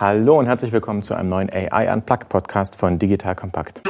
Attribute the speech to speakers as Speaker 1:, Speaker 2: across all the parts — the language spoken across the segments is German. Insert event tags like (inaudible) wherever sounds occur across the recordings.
Speaker 1: Hallo und herzlich willkommen zu einem neuen AI Unplugged Podcast von Digital Compact.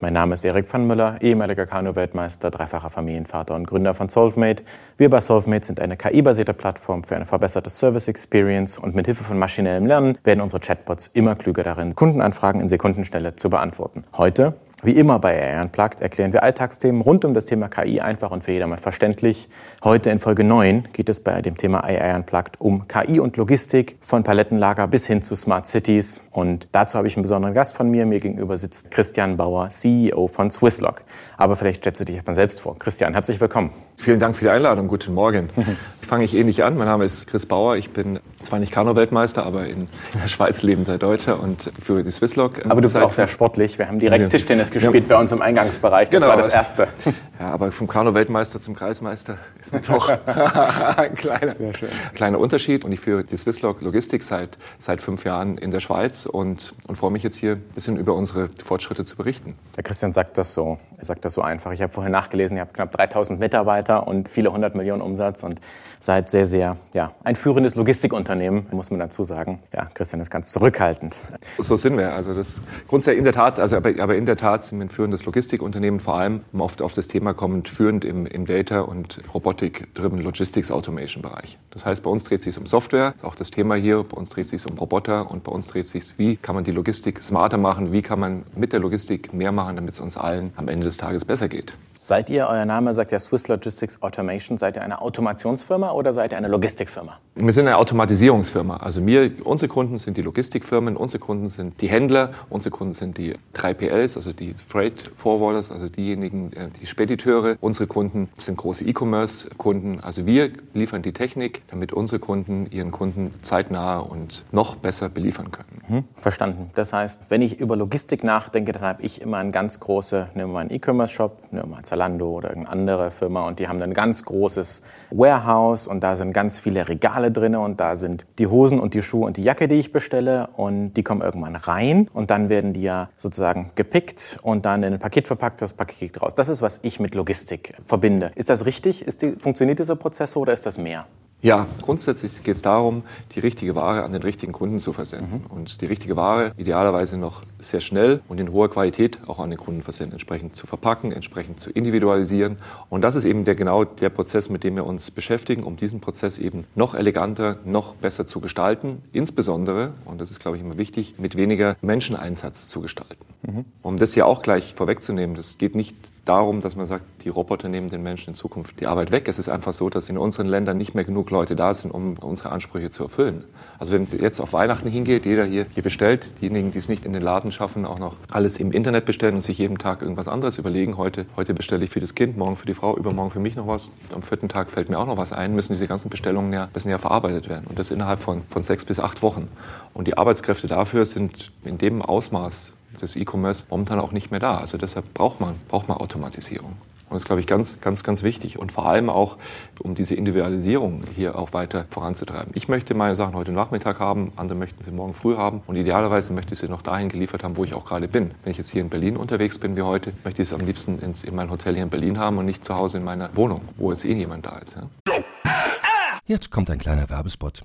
Speaker 1: Mein Name ist Erik van Müller, ehemaliger Kanu-Weltmeister, dreifacher Familienvater und Gründer von Solvemate. Wir bei Solvemate sind eine KI-basierte Plattform für eine verbesserte Service Experience und mit Hilfe von maschinellem Lernen werden unsere Chatbots immer klüger darin, Kundenanfragen in Sekundenschnelle zu beantworten. Heute wie immer bei AI Unplugged erklären wir Alltagsthemen rund um das Thema KI einfach und für jedermann verständlich. Heute in Folge 9 geht es bei dem Thema AI Unplugged um KI und Logistik von Palettenlager bis hin zu Smart Cities. Und dazu habe ich einen besonderen Gast von mir. Mir gegenüber sitzt Christian Bauer, CEO von Swisslog. Aber vielleicht stellst du dich erstmal selbst vor. Christian, herzlich willkommen.
Speaker 2: Vielen Dank für die Einladung. Guten Morgen. (laughs) Fange ich ähnlich an. Mein Name ist Chris Bauer. Ich bin zwar nicht Kanu-Weltmeister, aber in der Schweiz leben seit Deutscher und führe die Swisslog.
Speaker 1: Aber du bist auch sehr sportlich. Wir haben direkt Tischtennis gespielt ja. bei uns im Eingangsbereich. Das genau, war das Erste. (laughs)
Speaker 2: Ja, aber vom Kanu-Weltmeister zum Kreismeister ist doch (laughs) ein kleiner, kleiner Unterschied. Und ich führe die Swisslog Logistik seit, seit fünf Jahren in der Schweiz und, und freue mich jetzt hier ein bisschen über unsere Fortschritte zu berichten.
Speaker 1: Der Christian sagt das so. Er sagt das so einfach. Ich habe vorhin nachgelesen, ihr habt knapp 3000 Mitarbeiter und viele hundert Millionen Umsatz und seid sehr, sehr, ja, ein führendes Logistikunternehmen, muss man dazu sagen. Ja, Christian ist ganz zurückhaltend.
Speaker 2: So sind wir. Also das grundsätzlich in der Tat, also aber, aber in der Tat sind wir ein führendes Logistikunternehmen, vor allem oft auf das Thema kommend führend im, im Data- und Robotik-driven Logistics Automation Bereich. Das heißt, bei uns dreht es sich um Software, auch das Thema hier, bei uns dreht es sich um Roboter und bei uns dreht es sich, wie kann man die Logistik smarter machen, wie kann man mit der Logistik mehr machen, damit es uns allen am Ende des Tages besser geht.
Speaker 1: Seid ihr, euer Name sagt ja Swiss Logistics Automation, seid ihr eine Automationsfirma oder seid ihr eine Logistikfirma?
Speaker 2: Wir sind eine Automatisierungsfirma. Also wir, unsere Kunden sind die Logistikfirmen, unsere Kunden sind die Händler, unsere Kunden sind die 3PLs, also die Freight Forwarders, also diejenigen, äh, die Spediteure. Unsere Kunden sind große E-Commerce-Kunden. Also wir liefern die Technik, damit unsere Kunden ihren Kunden zeitnah und noch besser beliefern können.
Speaker 1: Mhm. Verstanden. Das heißt, wenn ich über Logistik nachdenke, dann habe ich immer eine ganz große, nehmen wir mal einen E-Commerce-Shop, nehmen wir mal Zalando oder irgendeine andere Firma und die haben ein ganz großes Warehouse und da sind ganz viele Regale drin und da sind die Hosen und die Schuhe und die Jacke, die ich bestelle und die kommen irgendwann rein und dann werden die ja sozusagen gepickt und dann in ein Paket verpackt, das Paket geht raus. Das ist, was ich mit Logistik verbinde. Ist das richtig? Ist die, funktioniert dieser Prozess so oder ist das mehr?
Speaker 2: Ja, grundsätzlich geht es darum, die richtige Ware an den richtigen Kunden zu versenden. Mhm. Und die richtige Ware idealerweise noch sehr schnell und in hoher Qualität auch an den Kunden versenden, entsprechend zu verpacken, entsprechend zu individualisieren. Und das ist eben der, genau der Prozess, mit dem wir uns beschäftigen, um diesen Prozess eben noch eleganter, noch besser zu gestalten. Insbesondere, und das ist, glaube ich, immer wichtig, mit weniger Menscheneinsatz zu gestalten. Mhm. Um das hier auch gleich vorwegzunehmen, das geht nicht darum, dass man sagt, die Roboter nehmen den Menschen in Zukunft die Arbeit weg. Es ist einfach so, dass in unseren Ländern nicht mehr genug Leute da sind, um unsere Ansprüche zu erfüllen. Also wenn jetzt auf Weihnachten hingeht, jeder hier, hier bestellt, diejenigen, die es nicht in den Laden schaffen, auch noch alles im Internet bestellen und sich jeden Tag irgendwas anderes überlegen. Heute, heute bestelle ich für das Kind, morgen für die Frau, übermorgen für mich noch was. Am vierten Tag fällt mir auch noch was ein, müssen diese ganzen Bestellungen ja, müssen ja verarbeitet werden. Und das innerhalb von, von sechs bis acht Wochen. Und die Arbeitskräfte dafür sind in dem Ausmaß des E-Commerce momentan auch nicht mehr da. Also deshalb braucht man, braucht man Automatisierung. Und das ist, glaube ich, ganz, ganz, ganz wichtig. Und vor allem auch, um diese Individualisierung hier auch weiter voranzutreiben. Ich möchte meine Sachen heute Nachmittag haben, andere möchten sie morgen früh haben. Und idealerweise möchte ich sie noch dahin geliefert haben, wo ich auch gerade bin. Wenn ich jetzt hier in Berlin unterwegs bin wie heute, möchte ich es am liebsten ins, in mein Hotel hier in Berlin haben und nicht zu Hause in meiner Wohnung, wo jetzt eh niemand da ist. Ja?
Speaker 3: Jetzt kommt ein kleiner Werbespot.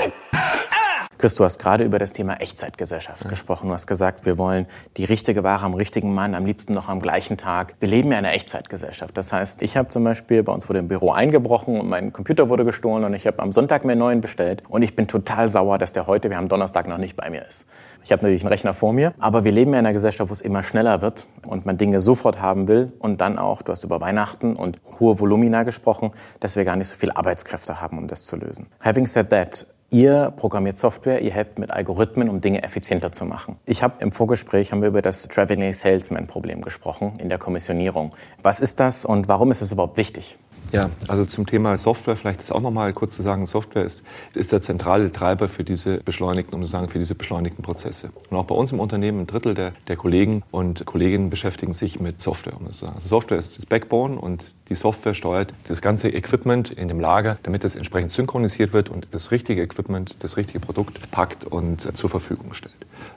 Speaker 1: Chris, du hast gerade über das Thema Echtzeitgesellschaft ja. gesprochen. Du hast gesagt, wir wollen die richtige Ware am richtigen Mann, am liebsten noch am gleichen Tag. Wir leben ja in einer Echtzeitgesellschaft. Das heißt, ich habe zum Beispiel, bei uns wurde im Büro eingebrochen und mein Computer wurde gestohlen und ich habe am Sonntag mir einen neuen bestellt und ich bin total sauer, dass der heute, wir haben Donnerstag, noch nicht bei mir ist. Ich habe natürlich einen Rechner vor mir, aber wir leben ja in einer Gesellschaft, wo es immer schneller wird und man Dinge sofort haben will und dann auch, du hast über Weihnachten und hohe Volumina gesprochen, dass wir gar nicht so viele Arbeitskräfte haben, um das zu lösen. Having said that, Ihr programmiert Software, ihr helft mit Algorithmen, um Dinge effizienter zu machen. Ich habe im Vorgespräch haben wir über das Traveling Salesman Problem gesprochen in der Kommissionierung. Was ist das und warum ist es überhaupt wichtig?
Speaker 2: Ja, also zum Thema Software vielleicht ist auch noch mal kurz zu sagen, Software ist, ist der zentrale Treiber für diese beschleunigten, um zu sagen, für diese beschleunigten Prozesse. Und auch bei uns im Unternehmen, ein Drittel der, der Kollegen und Kolleginnen beschäftigen sich mit Software. Um zu sagen. Also Software ist das Backbone und die Software steuert das ganze Equipment in dem Lager, damit es entsprechend synchronisiert wird und das richtige Equipment, das richtige Produkt packt und zur Verfügung stellt.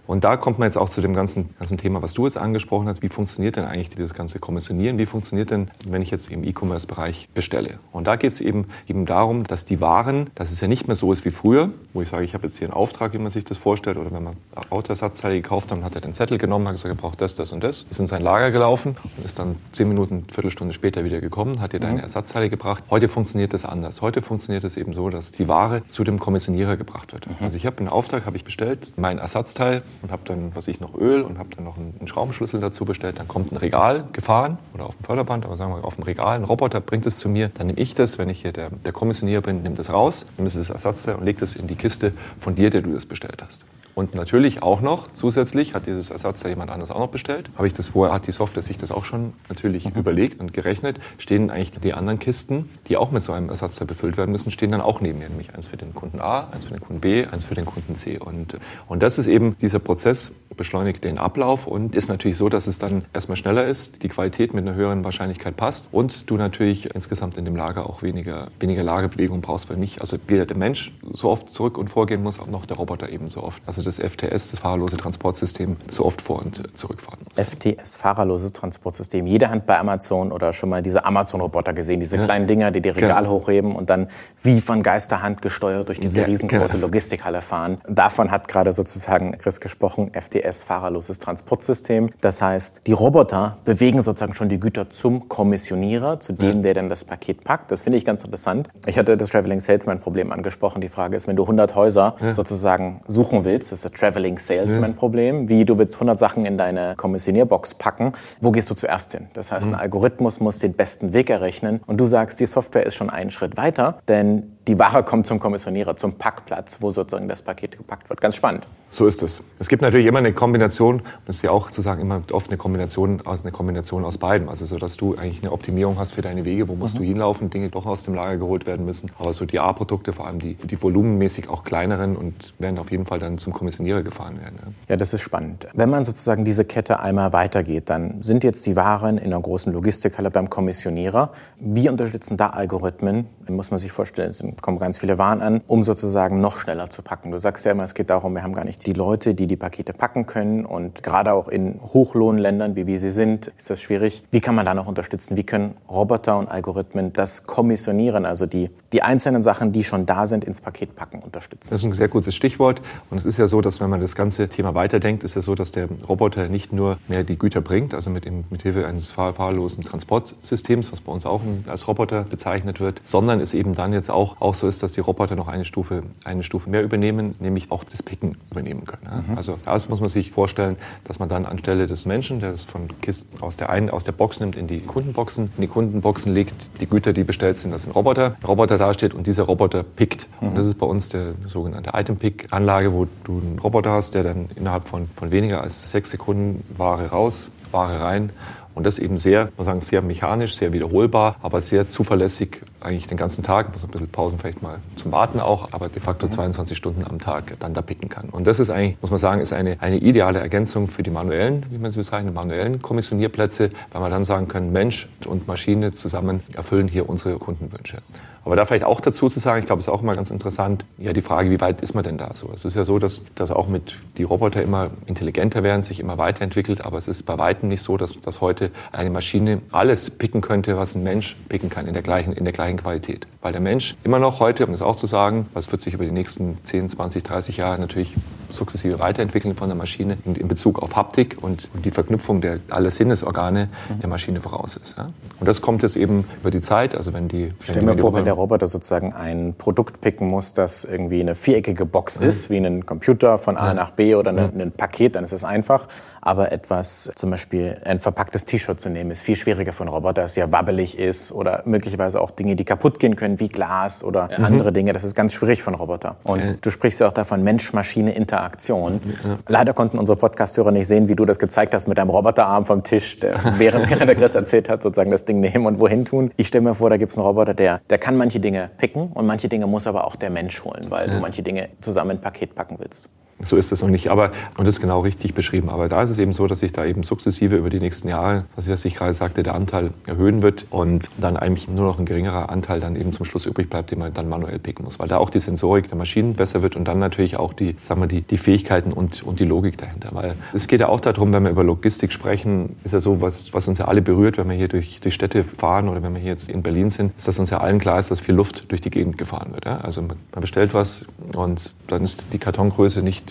Speaker 2: Und da kommt man jetzt auch zu dem ganzen, ganzen Thema, was du jetzt angesprochen hast. Wie funktioniert denn eigentlich das ganze Kommissionieren? Wie funktioniert denn, wenn ich jetzt im E-Commerce-Bereich bestelle? Und da geht es eben, eben darum, dass die Waren, dass es ja nicht mehr so ist wie früher, wo ich sage, ich habe jetzt hier einen Auftrag, wie man sich das vorstellt, oder wenn man Autoersatzteile gekauft hat, dann hat er den Zettel genommen, hat gesagt, er braucht das, das und das, ist in sein Lager gelaufen und ist dann zehn Minuten, Viertelstunde später wieder gekommen gekommen, hat dir deine mhm. Ersatzteile gebracht. Heute funktioniert das anders. Heute funktioniert es eben so, dass die Ware zu dem Kommissionierer gebracht wird. Mhm. Also ich habe einen Auftrag, habe ich bestellt, mein Ersatzteil und habe dann, was ich noch Öl und habe dann noch einen Schraubenschlüssel dazu bestellt. Dann kommt ein Regal gefahren oder auf dem Förderband, aber sagen wir auf dem Regal, ein Roboter bringt es zu mir. Dann nehme ich das, wenn ich hier der, der Kommissionierer bin, nehme das raus, nehme das Ersatzteil und lege das in die Kiste von dir, der du das bestellt hast. Und natürlich auch noch, zusätzlich hat dieses Ersatzteil jemand anders auch noch bestellt. Habe ich das vorher, hat die Software sich das auch schon natürlich mhm. überlegt und gerechnet, stehen eigentlich die anderen Kisten, die auch mit so einem Ersatzteil befüllt werden müssen, stehen dann auch neben mir. Nämlich eins für den Kunden A, eins für den Kunden B, eins für den Kunden C. Und, und das ist eben dieser Prozess, beschleunigt den Ablauf und ist natürlich so, dass es dann erstmal schneller ist, die Qualität mit einer höheren Wahrscheinlichkeit passt und du natürlich insgesamt in dem Lager auch weniger, weniger Lagerbewegung brauchst, weil nicht, also weder der Mensch so oft zurück und vorgehen muss, auch noch der Roboter ebenso oft. Also das FTS, das fahrerlose Transportsystem, so oft vor- und zurückfahren muss.
Speaker 1: FTS, fahrerloses Transportsystem. Jede Hand bei Amazon oder schon mal diese Amazon-Roboter gesehen, diese ja. kleinen Dinger, die die Regal genau. hochheben und dann wie von Geisterhand gesteuert durch diese ja, riesengroße genau. Logistikhalle fahren. Davon hat gerade sozusagen Chris gesprochen, FTS, fahrerloses Transportsystem. Das heißt, die Roboter bewegen sozusagen schon die Güter zum Kommissionierer, zu dem, ja. der dann das Paket packt. Das finde ich ganz interessant. Ich hatte das Traveling Salesman Problem angesprochen. Die Frage ist, wenn du 100 Häuser sozusagen suchen willst, das ist das Traveling Salesman Problem. Wie du willst 100 Sachen in deine Kommissionierbox packen. Wo gehst du zuerst hin? Das heißt, ein mhm. Algorithmus muss den besten Weg errechnen. Und du sagst, die Software ist schon einen Schritt weiter, denn die Ware kommt zum Kommissionierer, zum Packplatz, wo sozusagen das Paket gepackt wird. Ganz spannend.
Speaker 2: So ist es. Es gibt natürlich immer eine Kombination, das ist ja auch zu sagen, immer oft eine Kombination aus, eine Kombination aus beiden. Also so, dass du eigentlich eine Optimierung hast für deine Wege, wo musst mhm. du hinlaufen, Dinge doch aus dem Lager geholt werden müssen. Aber so die A-Produkte, vor allem die, die volumenmäßig auch kleineren und werden auf jeden Fall dann zum Kommissionierer gefahren werden.
Speaker 1: Ja. ja, das ist spannend. Wenn man sozusagen diese Kette einmal weitergeht, dann sind jetzt die Waren in einer großen Logistikhalle beim Kommissionierer. Wie unterstützen da Algorithmen? Muss man sich vorstellen, es kommen ganz viele Waren an, um sozusagen noch schneller zu packen. Du sagst ja immer, es geht darum, wir haben gar nicht die Leute, die die Pakete packen können. Und gerade auch in Hochlohnländern, wie wir sie sind, ist das schwierig. Wie kann man da noch unterstützen? Wie können Roboter und Algorithmen das kommissionieren, also die, die einzelnen Sachen, die schon da sind, ins Paket packen, unterstützen?
Speaker 2: Das ist ein sehr gutes Stichwort. Und es ist ja so, dass wenn man das ganze Thema weiterdenkt, ist ja so, dass der Roboter nicht nur mehr die Güter bringt, also mit, mit Hilfe eines fahr fahrlosen Transportsystems, was bei uns auch als Roboter bezeichnet wird, sondern es eben dann jetzt auch, auch so ist, dass die Roboter noch eine Stufe, eine Stufe mehr übernehmen, nämlich auch das Picken übernehmen können. Mhm. Also das muss man sich vorstellen, dass man dann anstelle des Menschen, der das von Kisten aus der einen, aus der Box nimmt, in die Kundenboxen, in die Kundenboxen legt, die Güter, die bestellt sind, dass ein Roboter, ein Roboter dasteht und dieser Roboter pickt. Mhm. Und das ist bei uns der sogenannte Item-Pick-Anlage, wo du einen Roboter hast, der dann innerhalb von, von weniger als sechs Sekunden Ware raus, Ware rein und das eben sehr, man sagen, sehr mechanisch, sehr wiederholbar, aber sehr zuverlässig eigentlich den ganzen Tag. Muss ein bisschen Pausen vielleicht mal zum Warten auch, aber de facto 22 mhm. Stunden am Tag dann da picken kann. Und das ist eigentlich, muss man sagen, ist eine, eine ideale Ergänzung für die manuellen, wie man sie bezeichnet, manuellen Kommissionierplätze, weil man dann sagen können, Mensch und Maschine zusammen erfüllen hier unsere Kundenwünsche. Aber da vielleicht auch dazu zu sagen, ich glaube, es ist auch immer ganz interessant, ja, die Frage, wie weit ist man denn da so? Es ist ja so, dass, dass auch mit die Roboter immer intelligenter werden, sich immer weiterentwickelt, aber es ist bei weitem nicht so, dass, dass heute eine Maschine alles picken könnte, was ein Mensch picken kann in der gleichen, in der gleichen Qualität. Weil der Mensch immer noch heute, um das auch zu sagen, was wird sich über die nächsten 10, 20, 30 Jahre natürlich sukzessive weiterentwickeln von der Maschine in Bezug auf Haptik und, die Verknüpfung der alle Sinnesorgane der Maschine voraus ist. Ja? Und das kommt jetzt eben über die Zeit, also wenn die...
Speaker 1: Stell mir vor, wenn der Roboter sozusagen ein Produkt picken muss, das irgendwie eine viereckige Box mhm. ist, wie ein Computer von A nach B oder ein Paket, dann ist es einfach. Aber etwas, zum Beispiel ein verpacktes T-Shirt zu nehmen, ist viel schwieriger für einen Roboter, das ja wabbelig ist oder möglicherweise auch Dinge, die kaputt gehen können, wie Glas oder mhm. andere Dinge. Das ist ganz schwierig für einen Roboter. Und äh. du sprichst ja auch davon Mensch-Maschine-Interaktion. Ja. Leider konnten unsere Podcasthörer nicht sehen, wie du das gezeigt hast mit deinem Roboterarm vom Tisch, der, (laughs) während, während der Chris erzählt hat, sozusagen das Ding nehmen und wohin tun. Ich stelle mir vor, da gibt es einen Roboter, der, der kann manche Dinge picken und manche Dinge muss aber auch der Mensch holen, weil ja. du manche Dinge zusammen in ein Paket packen willst.
Speaker 2: So ist es noch nicht. Aber, und das ist genau richtig beschrieben. Aber da ist es eben so, dass sich da eben sukzessive über die nächsten Jahre, was ich gerade sagte, der Anteil erhöhen wird und dann eigentlich nur noch ein geringerer Anteil dann eben zum Schluss übrig bleibt, den man dann manuell picken muss. Weil da auch die Sensorik der Maschinen besser wird und dann natürlich auch die, sagen wir, die, die Fähigkeiten und, und die Logik dahinter. Weil es geht ja auch darum, wenn wir über Logistik sprechen, ist ja so, was, was uns ja alle berührt, wenn wir hier durch, durch Städte fahren oder wenn wir hier jetzt in Berlin sind, ist, dass uns ja allen klar ist, dass viel Luft durch die Gegend gefahren wird. Ja? Also man bestellt was und dann ist die Kartongröße nicht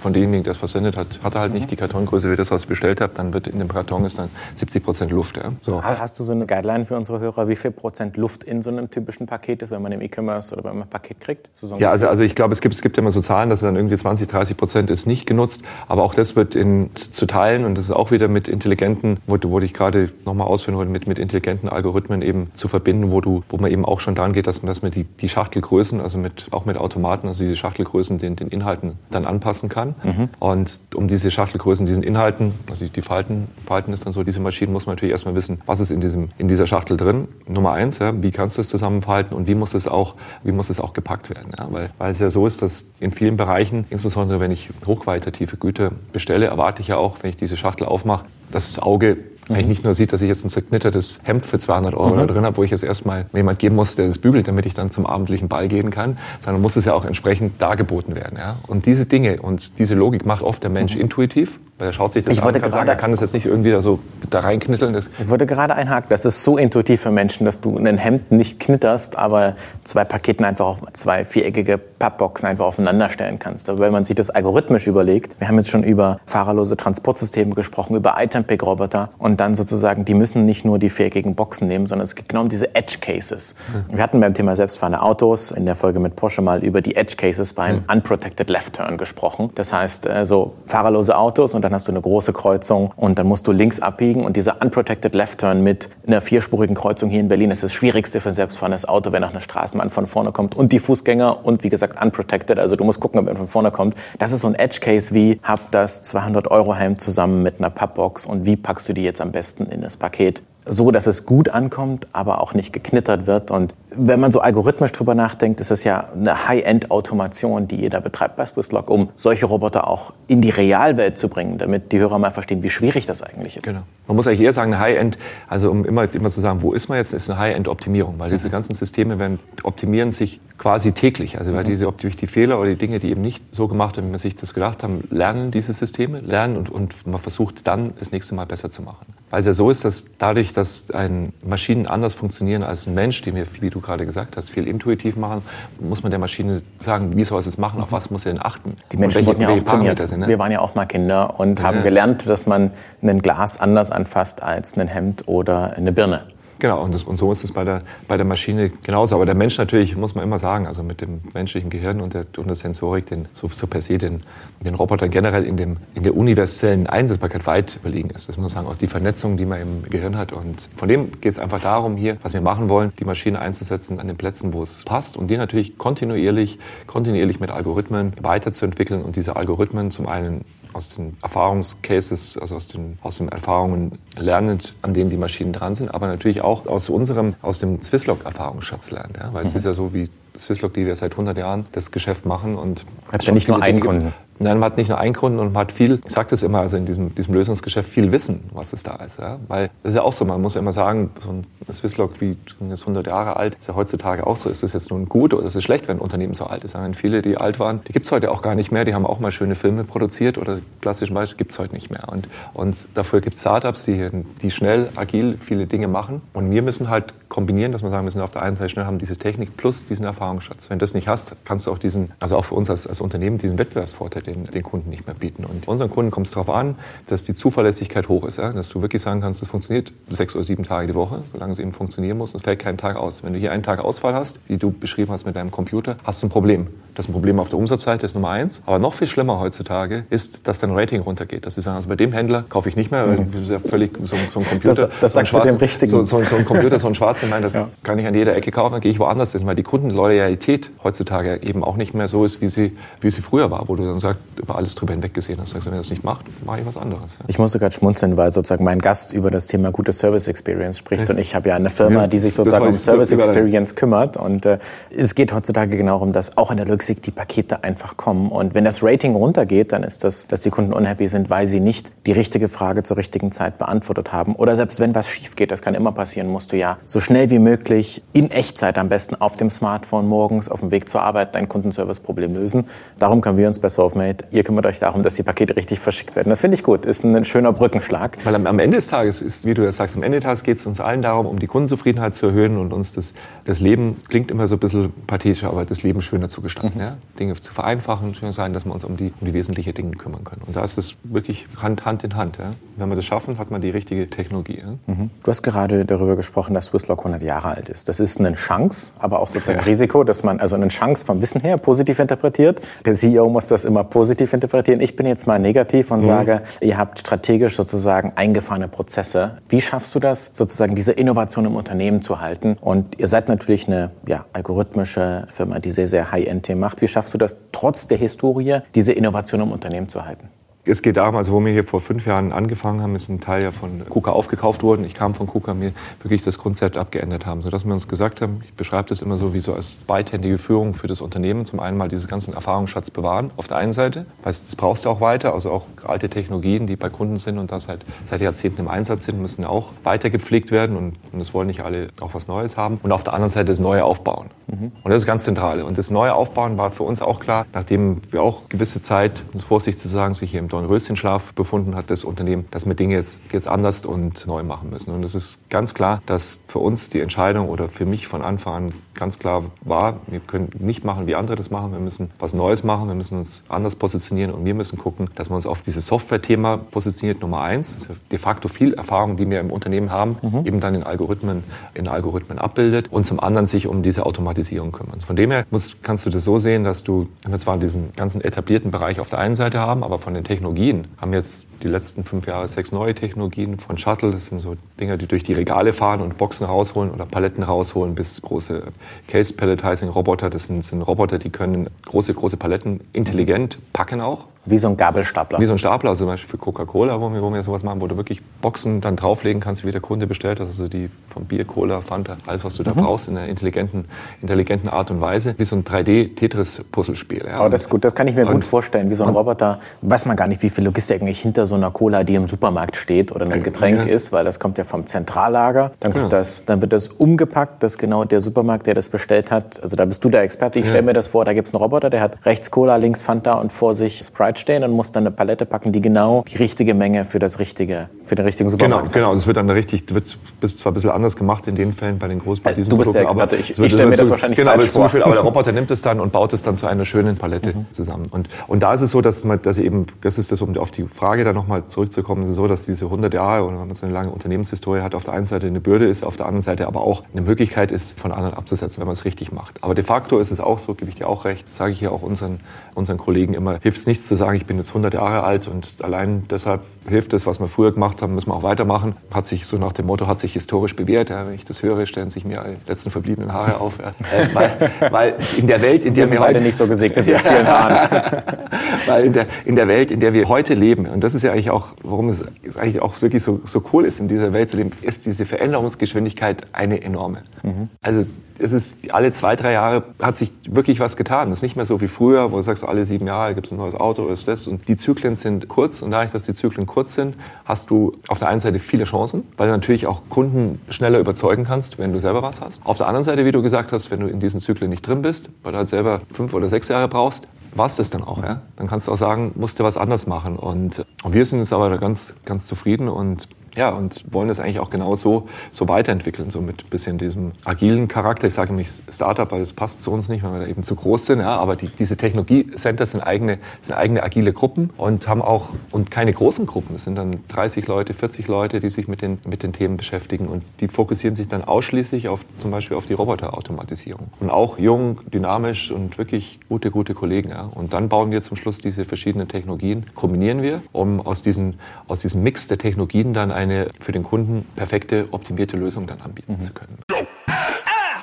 Speaker 2: von denen demjenigen, der es versendet hat, hat er halt nicht mhm. die Kartongröße, wie das, was ich bestellt habe. Dann wird in dem Karton ist dann 70 Prozent Luft. Ja.
Speaker 1: So. Hast du so eine Guideline für unsere Hörer, wie viel Prozent Luft in so einem typischen Paket ist, wenn man im E-Commerce oder wenn man ein Paket kriegt?
Speaker 2: So ja, also, also ich glaube, es gibt, es gibt ja immer so Zahlen, dass dann irgendwie 20, 30 Prozent ist nicht genutzt. Aber auch das wird in, zu teilen und das ist auch wieder mit intelligenten, wo, wo ich gerade nochmal ausführen wollte, mit, mit intelligenten Algorithmen eben zu verbinden, wo, du, wo man eben auch schon daran geht, dass man, dass man die, die Schachtelgrößen, also mit, auch mit Automaten, also diese Schachtelgrößen den, den Inhalten dann anpassen kann. Mhm. Und um diese Schachtelgrößen, diesen Inhalten, also die Falten, Falten ist dann so, diese Maschinen muss man natürlich erstmal wissen, was ist in, diesem, in dieser Schachtel drin. Nummer eins, ja, wie kannst du es zusammenfalten und wie muss es auch, wie muss es auch gepackt werden. Ja? Weil, weil es ja so ist, dass in vielen Bereichen, insbesondere wenn ich hochqualitative Güter bestelle, erwarte ich ja auch, wenn ich diese Schachtel aufmache, dass das Auge eigentlich nicht nur sieht, dass ich jetzt ein zerknittertes Hemd für 200 Euro mhm. da drin habe, wo ich jetzt erstmal jemand geben muss, der das bügelt, damit ich dann zum abendlichen Ball gehen kann, sondern muss es ja auch entsprechend dargeboten werden. Ja? Und diese Dinge und diese Logik macht oft der Mensch mhm. intuitiv, weil er schaut sich das
Speaker 1: ich an und kann sagen,
Speaker 2: er kann das jetzt nicht irgendwie da so da reinknitteln.
Speaker 1: Ich würde gerade einhaken, das ist so intuitiv für Menschen, dass du ein Hemd nicht knitterst, aber zwei Paketen einfach auf zwei viereckige Pappboxen einfach aufeinander stellen kannst. Aber wenn man sich das algorithmisch überlegt, wir haben jetzt schon über fahrerlose Transportsysteme gesprochen, über Item-Pick-Roboter und dann sozusagen, die müssen nicht nur die viereckigen Boxen nehmen, sondern es geht genau um diese Edge-Cases. Mhm. Wir hatten beim Thema selbstfahrende Autos in der Folge mit Porsche mal über die Edge-Cases beim mhm. Unprotected Left Turn gesprochen. Das heißt, so also fahrerlose Autos und dann hast du eine große Kreuzung und dann musst du links abbiegen und dieser Unprotected Left Turn mit einer vierspurigen Kreuzung hier in Berlin ist das Schwierigste für ein selbstfahrendes Auto, wenn auch eine Straßenbahn von vorne kommt und die Fußgänger und wie gesagt unprotected, also du musst gucken, ob er von vorne kommt. Das ist so ein Edge Case wie, hab das 200 Euro Hemd zusammen mit einer Pappbox und wie packst du die jetzt am besten in das Paket? so, dass es gut ankommt, aber auch nicht geknittert wird. Und wenn man so algorithmisch drüber nachdenkt, ist es ja eine High-End-Automation, die jeder betreibt bei Swisslog, um solche Roboter auch in die Realwelt zu bringen, damit die Hörer mal verstehen, wie schwierig das eigentlich ist.
Speaker 2: Genau. Man muss eigentlich eher sagen, eine High-End, also um immer, immer zu sagen, wo ist man jetzt, ist eine High-End-Optimierung, weil diese mhm. ganzen Systeme werden, optimieren sich quasi täglich. Also weil mhm. diese, durch die Fehler oder die Dinge, die eben nicht so gemacht werden, wie man sich das gedacht haben, lernen diese Systeme, lernen und, und man versucht dann das nächste Mal besser zu machen. Weil es ja so ist, dass dadurch, dass ein Maschinen anders funktionieren als ein Mensch, die wir, wie du gerade gesagt hast, viel intuitiv machen, muss man der Maschine sagen, wie soll es es machen, auf was muss sie denn achten.
Speaker 1: Die Menschen wurden ja auch trainiert. Sind, ne? Wir waren ja auch mal Kinder und ja. haben gelernt, dass man ein Glas anders anfasst als ein Hemd oder eine Birne.
Speaker 2: Genau, und, das, und, so ist es bei der, bei der Maschine genauso. Aber der Mensch natürlich, muss man immer sagen, also mit dem menschlichen Gehirn und der, und der Sensorik, den, so, so per se den, den Robotern generell in, dem, in der universellen Einsetzbarkeit weit überlegen ist. Das muss man sagen, auch die Vernetzung, die man im Gehirn hat. Und von dem geht es einfach darum, hier, was wir machen wollen, die Maschine einzusetzen an den Plätzen, wo es passt und die natürlich kontinuierlich, kontinuierlich mit Algorithmen weiterzuentwickeln und diese Algorithmen zum einen aus den Erfahrungscases, also aus den, aus den Erfahrungen lernend, an denen die Maschinen dran sind, aber natürlich auch aus unserem, aus dem Swisslog-Erfahrungsschatz lernt. Ja? Weil mhm. es ist ja so, wie Swisslog, die wir seit 100 Jahren das Geschäft machen. Und
Speaker 1: Hat ja nicht nur einen Kunden.
Speaker 2: Nein, man hat nicht nur einen Kunden und man hat viel, ich sage das immer, also in diesem, diesem Lösungsgeschäft viel Wissen, was es da ist. Ja? Weil das ist ja auch so, man muss ja immer sagen, so ein Swisslog, wie sind jetzt 100 Jahre alt, ist ja heutzutage auch so, ist das jetzt nun gut oder ist es schlecht, wenn ein Unternehmen so alt ist? Ja, viele, die alt waren, die gibt es heute auch gar nicht mehr, die haben auch mal schöne Filme produziert oder klassischen Beispiel gibt es heute nicht mehr. Und, und dafür gibt es Startups, die, die schnell, agil viele Dinge machen und wir müssen halt kombinieren, dass wir sagen, wir sind auf der einen Seite schnell, haben diese Technik plus diesen Erfahrungsschatz. Wenn du das nicht hast, kannst du auch diesen, also auch für uns als, als Unternehmen, diesen Wettbewerbsvorteil den, den Kunden nicht mehr bieten. Und unseren Kunden kommt es darauf an, dass die Zuverlässigkeit hoch ist. Ja? Dass du wirklich sagen kannst, das funktioniert sechs oder sieben Tage die Woche, solange es eben funktionieren muss. Und es fällt keinen Tag aus. Wenn du hier einen Tag Ausfall hast, wie du beschrieben hast mit deinem Computer, hast du ein Problem. Das ist ein Problem auf der Umsatzseite, das ist Nummer eins. Aber noch viel schlimmer heutzutage ist, dass dein Rating runtergeht. Dass sie sagen, also bei dem Händler kaufe ich nicht mehr, mhm. das ist ja völlig so, so ein Computer.
Speaker 1: Das, das sagst
Speaker 2: so
Speaker 1: du dem Richtigen.
Speaker 2: So, so, so, ein Computer, so ein schwarzer, (laughs) mein, das ja. kann ich an jeder Ecke kaufen, dann gehe ich woanders hin, weil die Kundenloyalität heutzutage eben auch nicht mehr so ist, wie sie, wie sie früher war, wo du dann sagst, über alles drüber hinweg gesehen hast. Sagst, wenn er das nicht macht, mache ich was anderes. Ja.
Speaker 1: Ich musste gerade schmunzeln, weil sozusagen mein Gast über das Thema gute Service Experience spricht ja. und ich habe ja eine Firma, die sich sozusagen um Service Experience kümmert und äh, es geht heutzutage genau darum, dass auch in der Logistik die Pakete einfach kommen. Und wenn das Rating runtergeht, dann ist das, dass die Kunden unhappy sind, weil sie nicht die richtige Frage zur richtigen Zeit beantwortet haben. Oder selbst wenn was schief geht, das kann immer passieren, musst du ja so schnell wie möglich in Echtzeit am besten auf dem Smartphone morgens auf dem Weg zur Arbeit dein Kundenservice-Problem lösen. Darum kümmern wir uns bei Solvemate. Ihr kümmert euch darum, dass die Pakete richtig verschickt werden. Das finde ich gut. Ist ein schöner Brückenschlag.
Speaker 2: Weil am, am Ende des Tages ist, wie du das sagst, am Ende des Tages geht es uns allen darum, um die Kundenzufriedenheit zu erhöhen und uns das, das Leben, klingt immer so ein bisschen pathetisch, aber das Leben schöner zu gestalten. Mhm. Ja? Dinge zu vereinfachen, schön sein, dass wir uns um die, um die wesentlichen Dinge kümmern können. Und da ist es wirklich Hand, Hand in Hand. Ja? Wenn wir das schaffen, hat man die richtige Technologie. Ja?
Speaker 1: Mhm. Du hast gerade darüber gesprochen, dass Swisslog 100 Jahre alt ist. Das ist eine Chance, aber auch sozusagen ein Risiko, dass man, also eine Chance vom Wissen her positiv interpretiert. Der CEO muss das immer positiv interpretieren. Ich bin jetzt mal negativ und mhm. sage, ihr habt strategisch sozusagen eingefahrene Prozesse. Wie schaffst du das, sozusagen diese Innovation im Unternehmen zu halten? Und ihr seid natürlich eine ja, algorithmische Firma, die sehr, sehr High-End-Themen macht. Wie schaffst du das, trotz der Historie, diese Innovation im Unternehmen zu halten?
Speaker 2: Es geht darum, also wo wir hier vor fünf Jahren angefangen haben, ist ein Teil ja von KUKA aufgekauft worden. Ich kam von KUKA, mir wirklich das Grundset abgeändert haben, sodass wir uns gesagt haben, ich beschreibe das immer so wie so als beidhändige Führung für das Unternehmen. Zum einen mal diesen ganzen Erfahrungsschatz bewahren auf der einen Seite, weil das brauchst du auch weiter, also auch alte Technologien, die bei Kunden sind und da seit, seit Jahrzehnten im Einsatz sind, müssen auch weiter gepflegt werden und, und das wollen nicht alle auch was Neues haben. Und auf der anderen Seite das Neue aufbauen. Mhm. Und das ist ganz zentral. Und das Neue aufbauen war für uns auch klar, nachdem wir auch gewisse Zeit, es vorsichtig zu sagen, sich hier im Dornröschenschlaf befunden hat, das Unternehmen, dass wir Dinge jetzt, jetzt anders und neu machen müssen. Und es ist ganz klar, dass für uns die Entscheidung oder für mich von Anfang an ganz klar war, wir können nicht machen, wie andere das machen. Wir müssen was Neues machen, wir müssen uns anders positionieren und wir müssen gucken, dass wir uns auf dieses Software-Thema positioniert, Nummer eins. Das ist de facto viel Erfahrung, die wir im Unternehmen haben, mhm. eben dann in Algorithmen, in Algorithmen abbildet und zum anderen sich um diese Automatisierung kümmern. Von dem her musst, kannst du das so sehen, dass du zwar diesen ganzen etablierten Bereich auf der einen Seite haben, aber von den Technologien haben jetzt die letzten fünf Jahre sechs neue Technologien von Shuttle. Das sind so Dinger, die durch die Regale fahren und Boxen rausholen oder Paletten rausholen, bis große Case Palletizing Roboter. Das sind, sind Roboter, die können große, große Paletten intelligent packen auch.
Speaker 1: Wie so ein Gabelstapler.
Speaker 2: Wie so ein Stapler, also zum Beispiel für Coca-Cola, wo wir, wo wir sowas machen, wo du wirklich Boxen dann drauflegen kannst, wie der Kunde bestellt. Also die vom Bier, Cola, Fanta, alles, was du da mhm. brauchst, in einer intelligenten, intelligenten Art und Weise. Wie so ein 3D-Tetris-Puzzlespiel.
Speaker 1: Ja. Oh, das ist gut, das kann ich mir und, gut vorstellen. Wie so ein Roboter. Weiß man gar nicht, wie viel Logistik eigentlich hinter so einer Cola, die im Supermarkt steht oder ein Getränk ja. ist, weil das kommt ja vom Zentrallager. Dann, kommt ja. das, dann wird das umgepackt, dass genau der Supermarkt, der das bestellt hat, also da bist du der Experte. Ich stelle mir das vor, da gibt es einen Roboter, der hat rechts Cola, links Fanta und vor sich Sprite stehen und muss dann eine Palette packen, die genau die richtige Menge für das richtige, für den richtigen Supermarkt
Speaker 2: Genau, genau. Es wird dann richtig, wird zwar ein bisschen anders gemacht in den Fällen bei den großen bei
Speaker 1: diesen Du bist Produkten, der Experte. Ich, ich stelle mir das wahrscheinlich genau, falsch vor.
Speaker 2: Viel, aber der (laughs) Roboter nimmt es dann und baut es dann zu einer schönen Palette mhm. zusammen. Und, und da ist es so, dass man, dass eben, das ist das, um auf die Frage da nochmal zurückzukommen, ist es so, dass diese 100 Jahre oder wenn man so eine lange Unternehmenshistorie hat, auf der einen Seite eine Bürde ist, auf der anderen Seite aber auch eine Möglichkeit ist, von anderen abzusetzen, wenn man es richtig macht. Aber de facto ist es auch so, gebe ich dir auch recht, sage ich hier auch unseren, unseren Kollegen immer, hilft es nichts zu sagen, ich bin jetzt 100 Jahre alt und allein deshalb hilft es, was wir früher gemacht haben, müssen wir auch weitermachen. Hat sich so nach dem Motto, hat sich historisch bewährt. Ja, wenn ich das höre, stellen sich mir die letzten verbliebenen Haare auf. Ja. Äh, weil, weil, in der Welt, in der wir,
Speaker 1: wir heute nicht so gesegnet (laughs) mit vielen Haaren. (laughs)
Speaker 2: weil in der, in der Welt, in der wir heute leben, und das ist ja eigentlich auch, warum es eigentlich auch wirklich so, so cool ist, in dieser Welt zu leben, ist diese Veränderungsgeschwindigkeit eine enorme. Mhm. Also es ist alle zwei, drei Jahre hat sich wirklich was getan. Das ist nicht mehr so wie früher, wo du sagst, alle sieben Jahre gibt es ein neues Auto oder ist das. Und die Zyklen sind kurz. Und dadurch, dass die Zyklen kurz sind, hast du auf der einen Seite viele Chancen, weil du natürlich auch Kunden schneller überzeugen kannst, wenn du selber was hast. Auf der anderen Seite, wie du gesagt hast, wenn du in diesen Zyklen nicht drin bist, weil du halt selber fünf oder sechs Jahre brauchst, war es das dann auch. Ja? Dann kannst du auch sagen, musst du was anders machen. Und, wir sind jetzt aber ganz, ganz zufrieden und ja, und wollen das eigentlich auch genau so, so weiterentwickeln, so mit bisschen diesem agilen Charakter. Ich sage nämlich Startup, weil das passt zu uns nicht, weil wir da eben zu groß sind. Ja, aber die, diese Technologie-Centers sind eigene, sind eigene agile Gruppen und haben auch, und keine großen Gruppen. Es sind dann 30 Leute, 40 Leute, die sich mit den, mit den Themen beschäftigen und die fokussieren sich dann ausschließlich auf, zum Beispiel auf die Roboterautomatisierung. Und auch jung, dynamisch und wirklich gute, gute Kollegen. Ja. Und dann bauen wir zum Schluss diese verschiedenen Technologien, kombinieren wir, um aus, diesen, aus diesem Mix der Technologien dann eine für den Kunden perfekte, optimierte Lösung dann anbieten mhm. zu können.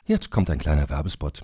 Speaker 3: Jetzt kommt ein kleiner Werbespot.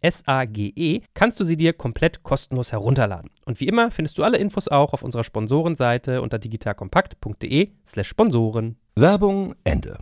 Speaker 3: S-A-G-E, kannst du sie dir komplett kostenlos herunterladen. Und wie immer findest du alle Infos auch auf unserer Sponsorenseite unter digitalkompakt.de slash Sponsoren. Werbung Ende.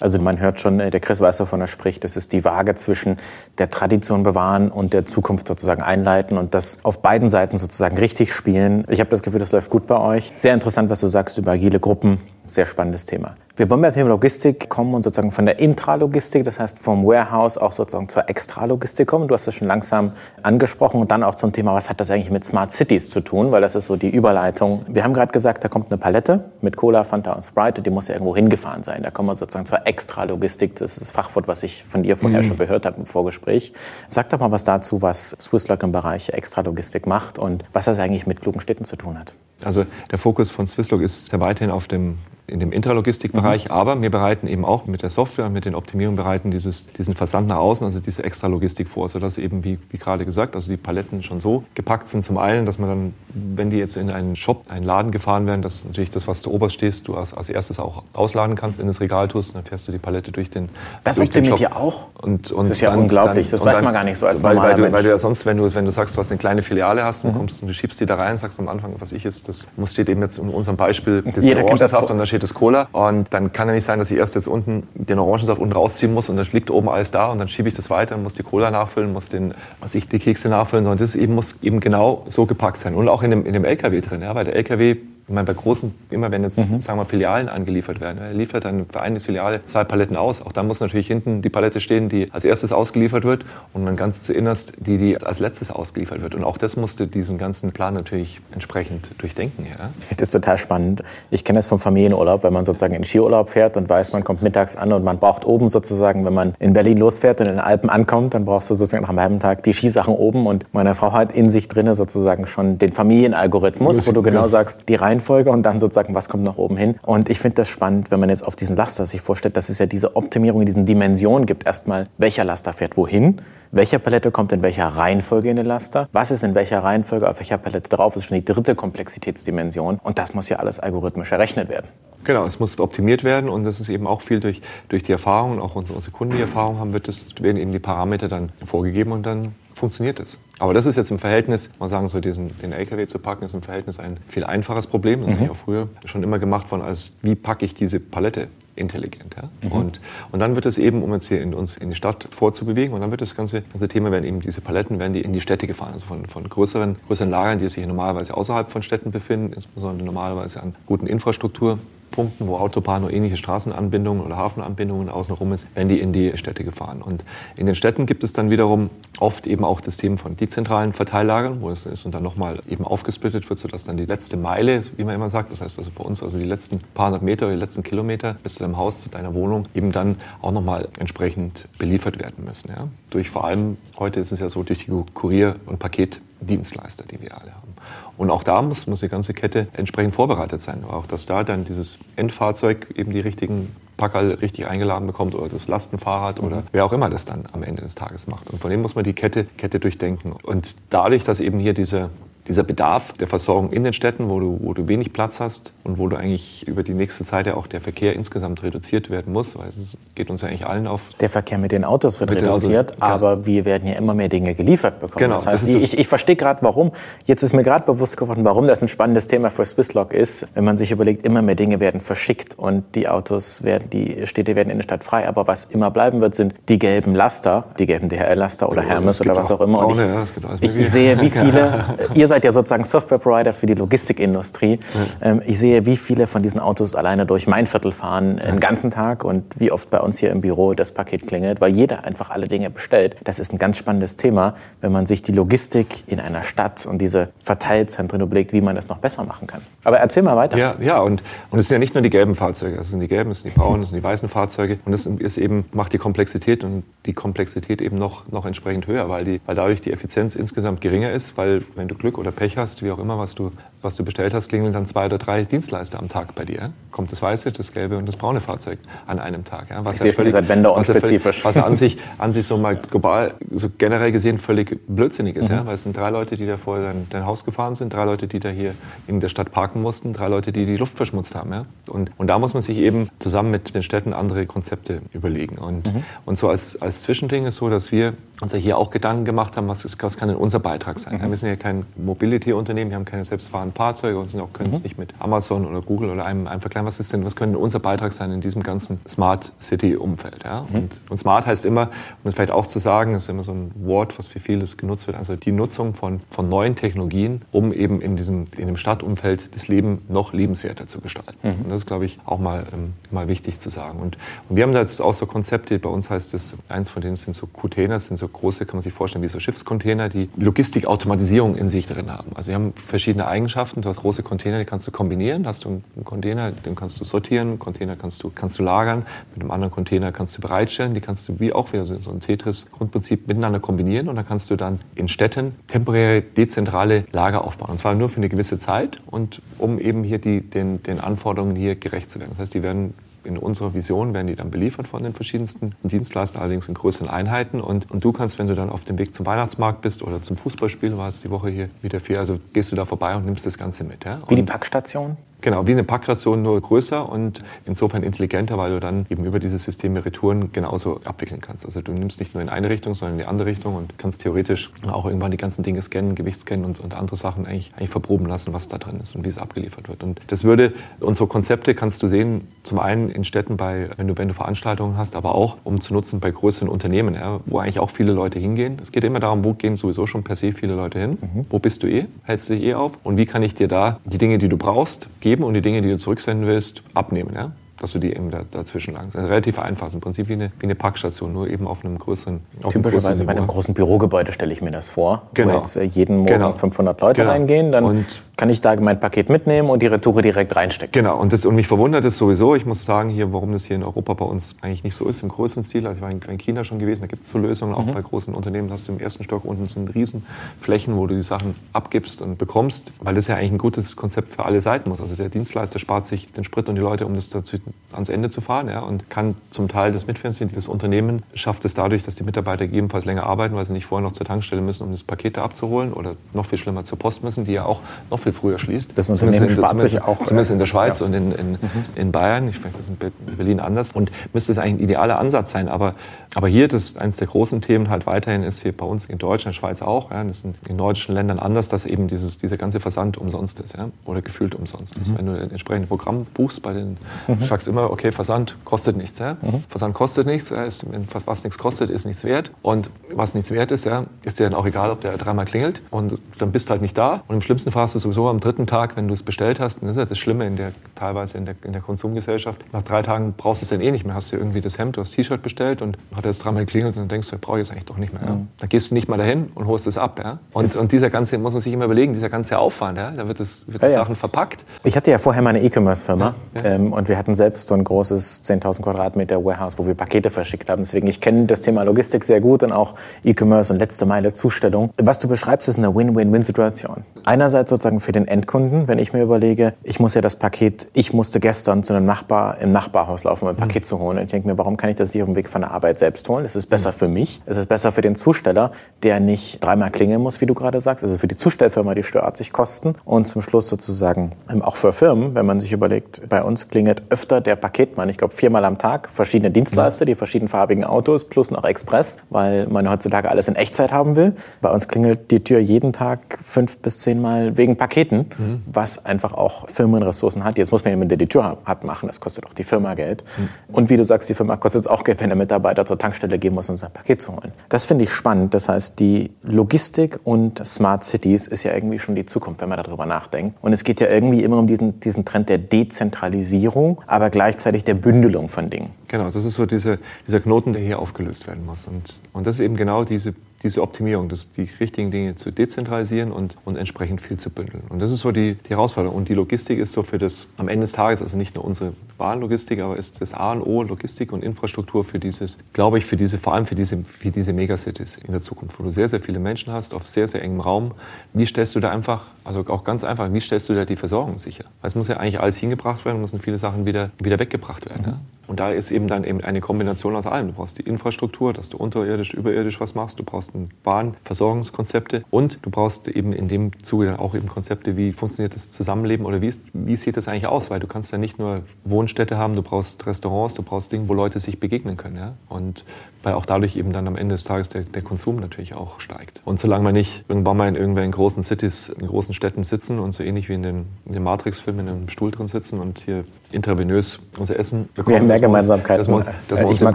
Speaker 1: Also man hört schon, äh, der Chris weiß, wovon er spricht. Das ist die Waage zwischen der Tradition bewahren und der Zukunft sozusagen einleiten und das auf beiden Seiten sozusagen richtig spielen. Ich habe das Gefühl, das läuft gut bei euch. Sehr interessant, was du sagst über agile Gruppen. Sehr spannendes Thema. Wir wollen beim Thema Logistik kommen und sozusagen von der Intralogistik, das heißt vom Warehouse auch sozusagen zur Extralogistik kommen. Du hast das schon langsam angesprochen und dann auch zum Thema, was hat das eigentlich mit Smart Cities zu tun, weil das ist so die Überleitung. Wir haben gerade gesagt, da kommt eine Palette mit Cola, Fanta und Sprite und die muss ja irgendwo hingefahren sein. Da kommen wir sozusagen zur Extralogistik. Das ist das Fachwort, was ich von dir vorher mhm. schon gehört habe im Vorgespräch. Sag doch mal was dazu, was Swisslog im Bereich Extralogistik macht und was das eigentlich mit klugen Städten zu tun hat.
Speaker 2: Also der Fokus von Swisslog ist ja weiterhin auf dem in dem Intralogistikbereich, mhm. aber wir bereiten eben auch mit der Software und mit den Optimierungen bereiten dieses, diesen Versand nach außen, also diese extra Logistik vor, sodass eben, wie, wie gerade gesagt, also die Paletten schon so gepackt sind zum einen, dass man dann, wenn die jetzt in einen Shop, einen Laden gefahren werden, dass natürlich das, was du oberst stehst, du als, als erstes auch ausladen kannst, in das Regal tust, und dann fährst du die Palette durch den
Speaker 1: Das
Speaker 2: durch
Speaker 1: optimiert ihr auch? Und, und das ist ja dann, unglaublich, dann, das weiß dann, man gar nicht so als
Speaker 2: weil, normaler weil, du, Mensch. weil du ja sonst, wenn du, wenn du sagst, du hast eine kleine Filiale hast und mhm. kommst und du schiebst die da rein, sagst am Anfang, was ich jetzt, das muss steht eben jetzt in unserem Beispiel,
Speaker 1: das Jeder kennt das
Speaker 2: und da steht das Cola und und dann kann ja nicht sein, dass ich erst jetzt unten den Orangensaft unten rausziehen muss und dann liegt oben alles da und dann schiebe ich das weiter und muss die Cola nachfüllen, muss den, was ich, die Kekse nachfüllen, sondern das eben muss eben genau so gepackt sein. Und auch in dem, in dem LKW drin, ja, weil der LKW ich meine, bei großen, immer wenn jetzt, mhm. sagen wir, Filialen angeliefert werden, er liefert dann für eine Filiale zwei Paletten aus. Auch da muss natürlich hinten die Palette stehen, die als erstes ausgeliefert wird und man ganz zuinnerst die, die als letztes ausgeliefert wird. Und auch das musste diesen ganzen Plan natürlich entsprechend durchdenken. Ja?
Speaker 1: Ich finde das total spannend. Ich kenne das vom Familienurlaub, wenn man sozusagen im Skiurlaub fährt und weiß, man kommt mittags an und man braucht oben sozusagen, wenn man in Berlin losfährt und in den Alpen ankommt, dann brauchst du sozusagen nach einem halben Tag die Skisachen oben und meine Frau hat in sich drinne sozusagen schon den Familienalgorithmus, wo du genau sagst, die Reihenfolge und dann sozusagen sagen, was kommt nach oben hin. Und ich finde das spannend, wenn man jetzt auf diesen Laster sich vorstellt, dass es ja diese Optimierung in diesen Dimensionen gibt. Erstmal, welcher Laster fährt wohin? Welche Palette kommt in welcher Reihenfolge in den Laster? Was ist in welcher Reihenfolge auf welcher Palette drauf? Das ist schon die dritte Komplexitätsdimension. Und das muss ja alles algorithmisch errechnet werden.
Speaker 2: Genau, es muss optimiert werden und das ist eben auch viel durch, durch die Erfahrung, auch unsere, unsere Kunden die Erfahrung haben, wird das, werden eben die Parameter dann vorgegeben und dann funktioniert es. Aber das ist jetzt im Verhältnis, mal sagen, so diesen, den LKW zu packen, ist im Verhältnis ein viel einfaches Problem. Das mhm. ist ja früher schon immer gemacht worden, als wie packe ich diese Palette intelligent. Ja? Mhm. Und, und dann wird es eben, um jetzt hier in, uns in die Stadt vorzubewegen, und dann wird das ganze, ganze Thema, werden eben diese Paletten, werden die in die Städte gefahren, also von, von größeren, größeren Lagern, die sich normalerweise außerhalb von Städten befinden, insbesondere normalerweise an guten Infrastruktur Punkten, wo Autobahnen oder ähnliche Straßenanbindungen oder Hafenanbindungen außenrum ist, werden die in die Städte gefahren. Und in den Städten gibt es dann wiederum oft eben auch das Thema von dezentralen Verteillagern, wo es ist und dann nochmal eben aufgesplittet wird, sodass dann die letzte Meile, wie man immer sagt, das heißt also bei uns also die letzten paar hundert Meter oder die letzten Kilometer bis zu deinem Haus, zu deiner Wohnung, eben dann auch nochmal entsprechend beliefert werden müssen. Ja? Durch vor allem, heute ist es ja so, durch die Kurier- und Paketdienstleister, die wir alle haben. Und auch da muss, muss die ganze Kette entsprechend vorbereitet sein. Auch dass da dann dieses Endfahrzeug eben die richtigen Packerl richtig eingeladen bekommt oder das Lastenfahrrad mhm. oder wer auch immer das dann am Ende des Tages macht. Und von dem muss man die Kette, Kette durchdenken. Und dadurch, dass eben hier diese dieser Bedarf der Versorgung in den Städten, wo du, wo du wenig Platz hast und wo du eigentlich über die nächste Zeit ja auch der Verkehr insgesamt reduziert werden muss, weil es geht uns ja eigentlich allen auf.
Speaker 1: Der Verkehr mit den Autos wird reduziert, Autos, aber wir werden ja immer mehr Dinge geliefert bekommen. Genau, das heißt, das ich, ich verstehe gerade, warum. Jetzt ist mir gerade bewusst geworden, warum das ein spannendes Thema für Swisslog ist, wenn man sich überlegt, immer mehr Dinge werden verschickt und die Autos werden, die Städte werden in der Stadt frei, aber was immer bleiben wird, sind die gelben Laster, die gelben DHL-Laster oder ja, Hermes oder was auch, auch immer. Braune, ich, ja, ich, ich sehe, wie (laughs) viele, ihr seid ja sozusagen Software Provider für die Logistikindustrie. Ähm, ich sehe, wie viele von diesen Autos alleine durch mein Viertel fahren, den ganzen Tag und wie oft bei uns hier im Büro das Paket klingelt, weil jeder einfach alle Dinge bestellt. Das ist ein ganz spannendes Thema, wenn man sich die Logistik in einer Stadt und diese Verteilzentren überlegt, wie man das noch besser machen kann. Aber erzähl mal weiter.
Speaker 2: Ja, ja und, und es sind ja nicht nur die gelben Fahrzeuge, das sind die gelben, das sind die braunen, das sind die weißen Fahrzeuge und das ist eben, macht die Komplexität und die Komplexität eben noch, noch entsprechend höher, weil, die, weil dadurch die Effizienz insgesamt geringer ist, weil wenn du Glück oder Pech hast, wie auch immer, was du, was du bestellt hast, klingeln dann zwei oder drei Dienstleister am Tag bei dir. Kommt das weiße, das gelbe und das braune Fahrzeug an einem Tag.
Speaker 1: Ja? Was ich ja sehe völlig, schon, Bänder unspezifisch.
Speaker 2: Was, was an, sich, (laughs) an sich so mal global, so generell gesehen völlig blödsinnig ist. Mhm. Ja? Weil es sind drei Leute, die da vor dein, dein, Haus gefahren sind, drei Leute, die da hier in der Stadt parken mussten, drei Leute, die die Luft verschmutzt haben. Ja? Und, und da muss man sich eben zusammen mit den Städten andere Konzepte überlegen. Und, mhm. und so als, als Zwischending ist so, dass wir uns ja hier auch Gedanken gemacht haben, was, ist, was kann denn unser Beitrag sein? Mhm. Wir sind ja kein Mobility-Unternehmen, wir haben keine selbstfahrenden Fahrzeuge und auch, können es mhm. nicht mit Amazon oder Google oder einem, einem vergleichen. Was ist denn, was könnte unser Beitrag sein in diesem ganzen Smart City-Umfeld? Ja? Mhm. Und, und, Smart heißt immer, um es vielleicht auch zu sagen, das ist immer so ein Wort, was für vieles genutzt wird, also die Nutzung von, von neuen Technologien, um eben in diesem in dem Stadtumfeld das Leben noch lebenswerter zu gestalten. Mhm. Und das ist, glaube ich, auch mal, ähm, mal wichtig zu sagen. Und, und wir haben da jetzt auch so Konzepte, bei uns heißt es, eins von denen sind so Container, sind so große, kann man sich vorstellen, wie so Schiffscontainer, die Logistikautomatisierung in sich drin haben. Also sie haben verschiedene Eigenschaften. Du hast große Container, die kannst du kombinieren. Hast du einen Container, den kannst du sortieren, einen Container kannst du, kannst du lagern, mit einem anderen Container kannst du bereitstellen. Die kannst du wie auch wieder so ein Tetris-Grundprinzip miteinander kombinieren und dann kannst du dann in Städten temporäre, dezentrale Lager aufbauen. Und zwar nur für eine gewisse Zeit und um eben hier die, den, den Anforderungen hier gerecht zu werden. Das heißt, die werden in unserer Vision werden die dann beliefert von den verschiedensten Dienstleistern, allerdings in größeren Einheiten. Und, und du kannst, wenn du dann auf dem Weg zum Weihnachtsmarkt bist oder zum Fußballspiel, war es die Woche hier wieder viel, also gehst du da vorbei und nimmst das Ganze mit. Ja?
Speaker 1: Wie die Packstation?
Speaker 2: Genau, wie eine Packstation, nur größer und insofern intelligenter, weil du dann eben über dieses System Retouren genauso abwickeln kannst. Also du nimmst nicht nur in eine Richtung, sondern in die andere Richtung und kannst theoretisch auch irgendwann die ganzen Dinge scannen, Gewicht scannen und, und andere Sachen eigentlich, eigentlich verproben lassen, was da drin ist und wie es abgeliefert wird. Und das würde, unsere Konzepte kannst du sehen, zum einen in Städten, bei, wenn, du, wenn du Veranstaltungen hast, aber auch um zu nutzen bei größeren Unternehmen, ja, wo eigentlich auch viele Leute hingehen. Es geht immer darum, wo gehen sowieso schon per se viele Leute hin? Mhm. Wo bist du eh? Hältst du dich eh auf? Und wie kann ich dir da die Dinge, die du brauchst, geben und die Dinge, die du zurücksenden willst, abnehmen. Ja? dass du die eben dazwischen langst. Also relativ einfach, im Prinzip wie eine, wie eine Packstation, nur eben auf einem größeren
Speaker 1: auf Typischerweise größeren bei einem großen Bürogebäude stelle ich mir das vor, genau. wo jetzt äh, jeden Morgen genau. 500 Leute genau. reingehen, dann und kann ich da mein Paket mitnehmen und die Retoure direkt reinstecken.
Speaker 2: Genau, und, das, und mich verwundert es sowieso, ich muss sagen, hier, warum das hier in Europa bei uns eigentlich nicht so ist, im größeren Stil. Also ich war in China schon gewesen, da gibt es so Lösungen, auch mhm. bei großen Unternehmen hast du im ersten Stock unten sind Riesenflächen, wo du die Sachen abgibst und bekommst, weil das ja eigentlich ein gutes Konzept für alle Seiten muss. Also der Dienstleister spart sich den Sprit und die Leute, um das dazu, ans Ende zu fahren ja, und kann zum Teil das mitfinanzieren. Das Unternehmen schafft es dadurch, dass die Mitarbeiter gegebenenfalls länger arbeiten, weil sie nicht vorher noch zur Tankstelle müssen, um das Paket da abzuholen oder noch viel schlimmer zur Post müssen, die ja auch noch viel viel früher schließt.
Speaker 1: Das Unternehmen spart sich auch.
Speaker 2: Zumindest in der Schweiz ja. und in, in, mhm. in Bayern. Ich finde das in Berlin anders. Und müsste es eigentlich ein idealer Ansatz sein. Aber, aber hier, das eines der großen Themen halt weiterhin ist hier bei uns in Deutschland, Schweiz auch. Ja, das ist in nordischen Ländern anders, dass eben dieses, dieser ganze Versand umsonst ist. Ja, oder gefühlt umsonst mhm. ist. Wenn du ein entsprechendes Programm buchst bei den, mhm. du sagst immer, okay, Versand kostet nichts. Ja? Mhm. Versand kostet nichts. Ist, was nichts kostet, ist nichts wert. Und was nichts wert ist, ja, ist dir dann auch egal, ob der dreimal klingelt. Und dann bist du halt nicht da. Und im schlimmsten Fall hast du sowieso am dritten Tag, wenn du es bestellt hast, und das ist ja das Schlimme in der, teilweise in der, in der Konsumgesellschaft, nach drei Tagen brauchst du es dann eh nicht mehr. Hast du irgendwie das Hemd, das T-Shirt bestellt und hat jetzt dreimal geklingelt und dann denkst du, brauche ich es eigentlich doch nicht mehr. Ja? Mhm. Dann gehst du nicht mal dahin und holst es ab. Ja? Und, und, dieser ganze, muss man sich immer überlegen, dieser ganze Aufwand, ja? da wird das, wird das ja, Sachen verpackt.
Speaker 1: Ich hatte ja vorher meine E-Commerce-Firma ähm, und wir hatten selbst so ein großes 10.000 Quadratmeter Warehouse, wo wir Pakete verschickt haben. Deswegen, ich kenne das Thema Logistik sehr gut und auch E-Commerce und letzte Meile Zustellung. Was du beschreibst, ist eine Win-Win-Win-Situation. Einerseits sozusagen für den Endkunden, wenn ich mir überlege, ich muss ja das Paket, ich musste gestern zu einem Nachbar im Nachbarhaus laufen, um ein Paket mhm. zu holen. Und ich denke mir, warum kann ich das nicht auf dem Weg von der Arbeit selbst holen? Es ist besser mhm. für mich, es ist besser für den Zusteller, der nicht dreimal klingeln muss, wie du gerade sagst. Also für die Zustellfirma, die stört sich Kosten. Und zum Schluss sozusagen ähm, auch für Firmen, wenn man sich überlegt, bei uns klingelt öfter der Paketmann, ich glaube viermal am Tag, verschiedene Dienstleister, die verschiedenfarbigen Autos plus noch Express, weil man heutzutage alles in Echtzeit haben will. Bei uns klingelt die Tür jeden Tag fünf bis zehnmal wegen Paketen, mhm. was einfach auch Firmenressourcen hat. Jetzt muss man jemanden, der die Tür hat, machen. Das kostet auch die Firma Geld. Mhm. Und wie du sagst, die Firma kostet es auch Geld, wenn der Mitarbeiter zur Tankstelle gehen muss, um sein Paket zu holen. Das finde ich spannend. Das heißt, die Logistik und Smart Cities ist ja irgendwie schon die Zukunft, wenn man darüber nachdenkt. Und es geht ja irgendwie immer um diesen, diesen Trend der Dezentralisierung, aber gleichzeitig der Bündelung von Dingen.
Speaker 2: Genau, das ist so diese, dieser Knoten, der hier aufgelöst werden muss. Und, und das ist eben genau diese diese Optimierung, das, die richtigen Dinge zu dezentralisieren und, und entsprechend viel zu bündeln. Und das ist so die, die Herausforderung. Und die Logistik ist so für das, am Ende des Tages, also nicht nur unsere Warenlogistik, aber ist das A und O, Logistik und Infrastruktur für dieses, glaube ich, für diese, vor allem für diese, für diese Megacities in der Zukunft, wo du sehr, sehr viele Menschen hast, auf sehr, sehr engem Raum. Wie stellst du da einfach, also auch ganz einfach, wie stellst du da die Versorgung sicher? Weil es muss ja eigentlich alles hingebracht werden, müssen viele Sachen wieder, wieder weggebracht werden. Mhm. Ja? Und da ist eben dann eben eine Kombination aus allem. Du brauchst die Infrastruktur, dass du unterirdisch, überirdisch was machst. Du brauchst Bahnversorgungskonzepte und du brauchst eben in dem Zuge dann auch eben Konzepte, wie funktioniert das Zusammenleben oder wie, wie sieht das eigentlich aus? Weil du kannst ja nicht nur Wohnstätte haben, du brauchst Restaurants, du brauchst Dinge, wo Leute sich begegnen können. Ja? Und weil auch dadurch eben dann am Ende des Tages der, der Konsum natürlich auch steigt. Und solange wir nicht irgendwann mal in irgendwelchen großen Cities, in großen Städten sitzen und so ähnlich wie in den, den Matrix-Filmen in einem Stuhl drin sitzen und hier intravenös unser Essen
Speaker 1: bekommen. Wir haben mehr Gemeinsamkeiten. Dass wir uns,
Speaker 2: dass wir uns ich mag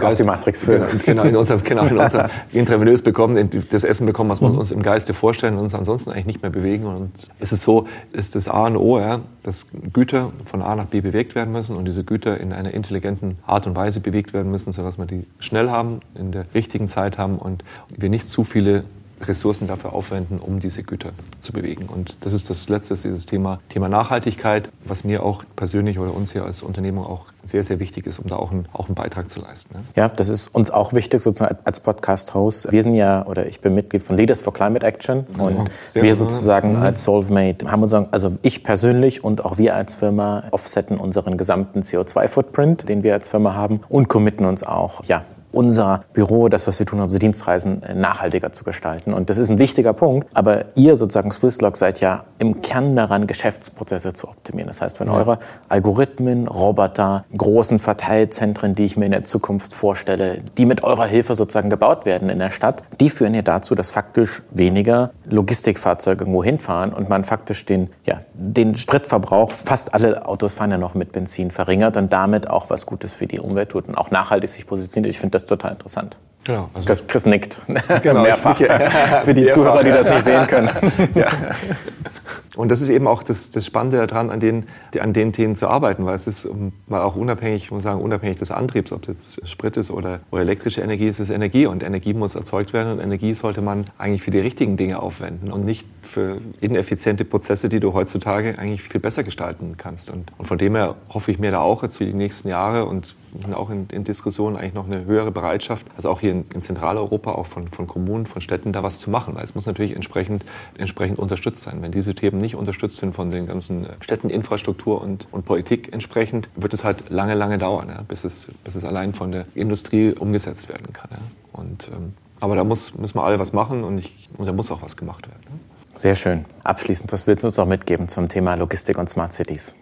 Speaker 2: Geist, auch die Matrix-Filme. Genau, in unser, genau, in unser, (laughs) intravenös bekommen, das Essen bekommen, was wir mhm. uns im Geiste vorstellen und uns ansonsten eigentlich nicht mehr bewegen. Und es ist so, ist das A und O, ja, dass Güter von A nach B bewegt werden müssen und diese Güter in einer intelligenten Art und Weise bewegt werden müssen, sodass wir die schnell haben, in der richtigen Zeit haben und wir nicht zu viele Ressourcen dafür aufwenden, um diese Güter zu bewegen. Und das ist das Letzte, dieses Thema, Thema Nachhaltigkeit, was mir auch persönlich oder uns hier als Unternehmung auch sehr, sehr wichtig ist, um da auch einen, auch einen Beitrag zu leisten. Ne?
Speaker 1: Ja, das ist uns auch wichtig, sozusagen als Podcast-Host. Wir sind ja, oder ich bin Mitglied von Leaders for Climate Action und ja, wir sozusagen mhm. als SolveMate haben uns, also ich persönlich und auch wir als Firma offsetten unseren gesamten CO2-Footprint, den wir als Firma haben und committen uns auch, ja, unser Büro, das, was wir tun, unsere Dienstreisen äh, nachhaltiger zu gestalten. Und das ist ein wichtiger Punkt. Aber ihr sozusagen Swisslog seid ja im Kern daran, Geschäftsprozesse zu optimieren. Das heißt, wenn ja. eure Algorithmen, Roboter, großen Verteilzentren, die ich mir in der Zukunft vorstelle, die mit eurer Hilfe sozusagen gebaut werden in der Stadt, die führen ja dazu, dass faktisch weniger Logistikfahrzeuge irgendwo hinfahren und man faktisch den, ja, den Spritverbrauch, fast alle Autos fahren ja noch mit Benzin, verringert und damit auch was Gutes für die Umwelt tut und auch nachhaltig sich positioniert. Ich finde das ist total interessant. Genau. Also Chris, Chris nickt. (laughs) Genau, Mehrfach. Für die Zuhörer, die das nicht sehen können. (laughs) ja.
Speaker 2: Und das ist eben auch das, das Spannende daran, an den, an den Themen zu arbeiten, weil es ist mal auch unabhängig, muss sagen, unabhängig des Antriebs, ob das Sprit ist oder, oder elektrische Energie, ist es Energie und Energie muss erzeugt werden und Energie sollte man eigentlich für die richtigen Dinge aufwenden und nicht für ineffiziente Prozesse, die du heutzutage eigentlich viel besser gestalten kannst. Und, und von dem her hoffe ich mir da auch jetzt für die nächsten Jahre und auch in, in Diskussionen eigentlich noch eine höhere Bereitschaft, also auch hier in, in, Zentraleuropa, auch von, von Kommunen, von Städten, da was zu machen. Weil es muss natürlich entsprechend, entsprechend unterstützt sein. Wenn diese Themen nicht unterstützt sind von den ganzen Städteninfrastruktur und, und Politik entsprechend, wird es halt lange, lange dauern, ja, bis, es, bis es allein von der Industrie umgesetzt werden kann. Ja. Und, ähm, aber da muss, müssen wir alle was machen und, ich, und da muss auch was gemacht werden.
Speaker 1: Sehr schön. Abschließend, was willst du uns noch mitgeben zum Thema Logistik und Smart Cities?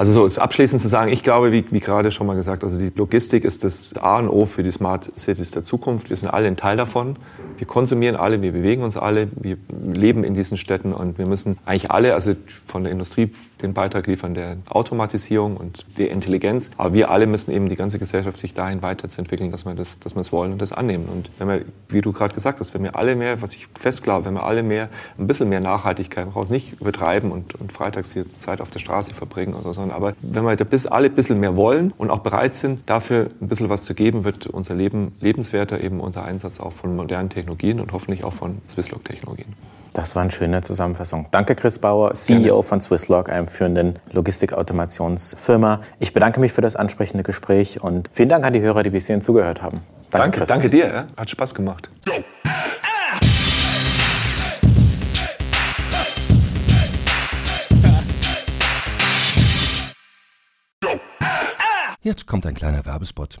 Speaker 2: Also so abschließend zu sagen, ich glaube, wie, wie gerade schon mal gesagt, also die Logistik ist das A und O für die Smart Cities der Zukunft. Wir sind alle ein Teil davon. Wir konsumieren alle, wir bewegen uns alle, wir leben in diesen Städten und wir müssen eigentlich alle, also von der Industrie den Beitrag liefern der Automatisierung und der Intelligenz. Aber wir alle müssen eben die ganze Gesellschaft sich dahin weiterzuentwickeln, dass wir das, dass wir es wollen und das annehmen. Und wenn wir, wie du gerade gesagt hast, wenn wir alle mehr, was ich fest glaube, wenn wir alle mehr, ein bisschen mehr Nachhaltigkeit raus, nicht übertreiben und, und freitags hier Zeit auf der Straße verbringen oder so, sondern aber wenn wir bis alle ein bisschen mehr wollen und auch bereit sind, dafür ein bisschen was zu geben, wird unser Leben lebenswerter eben unter Einsatz auch von modernen Technologien und hoffentlich auch von Swisslog-Technologien.
Speaker 1: Das war eine schöne Zusammenfassung. Danke, Chris Bauer, CEO von Swisslog, einem führenden Logistikautomationsfirma. Ich bedanke mich für das ansprechende Gespräch und vielen Dank an die Hörer, die bis hierhin zugehört haben.
Speaker 2: Danke, danke, danke dir. Ja? Hat Spaß gemacht.
Speaker 3: Jetzt kommt ein kleiner Werbespot.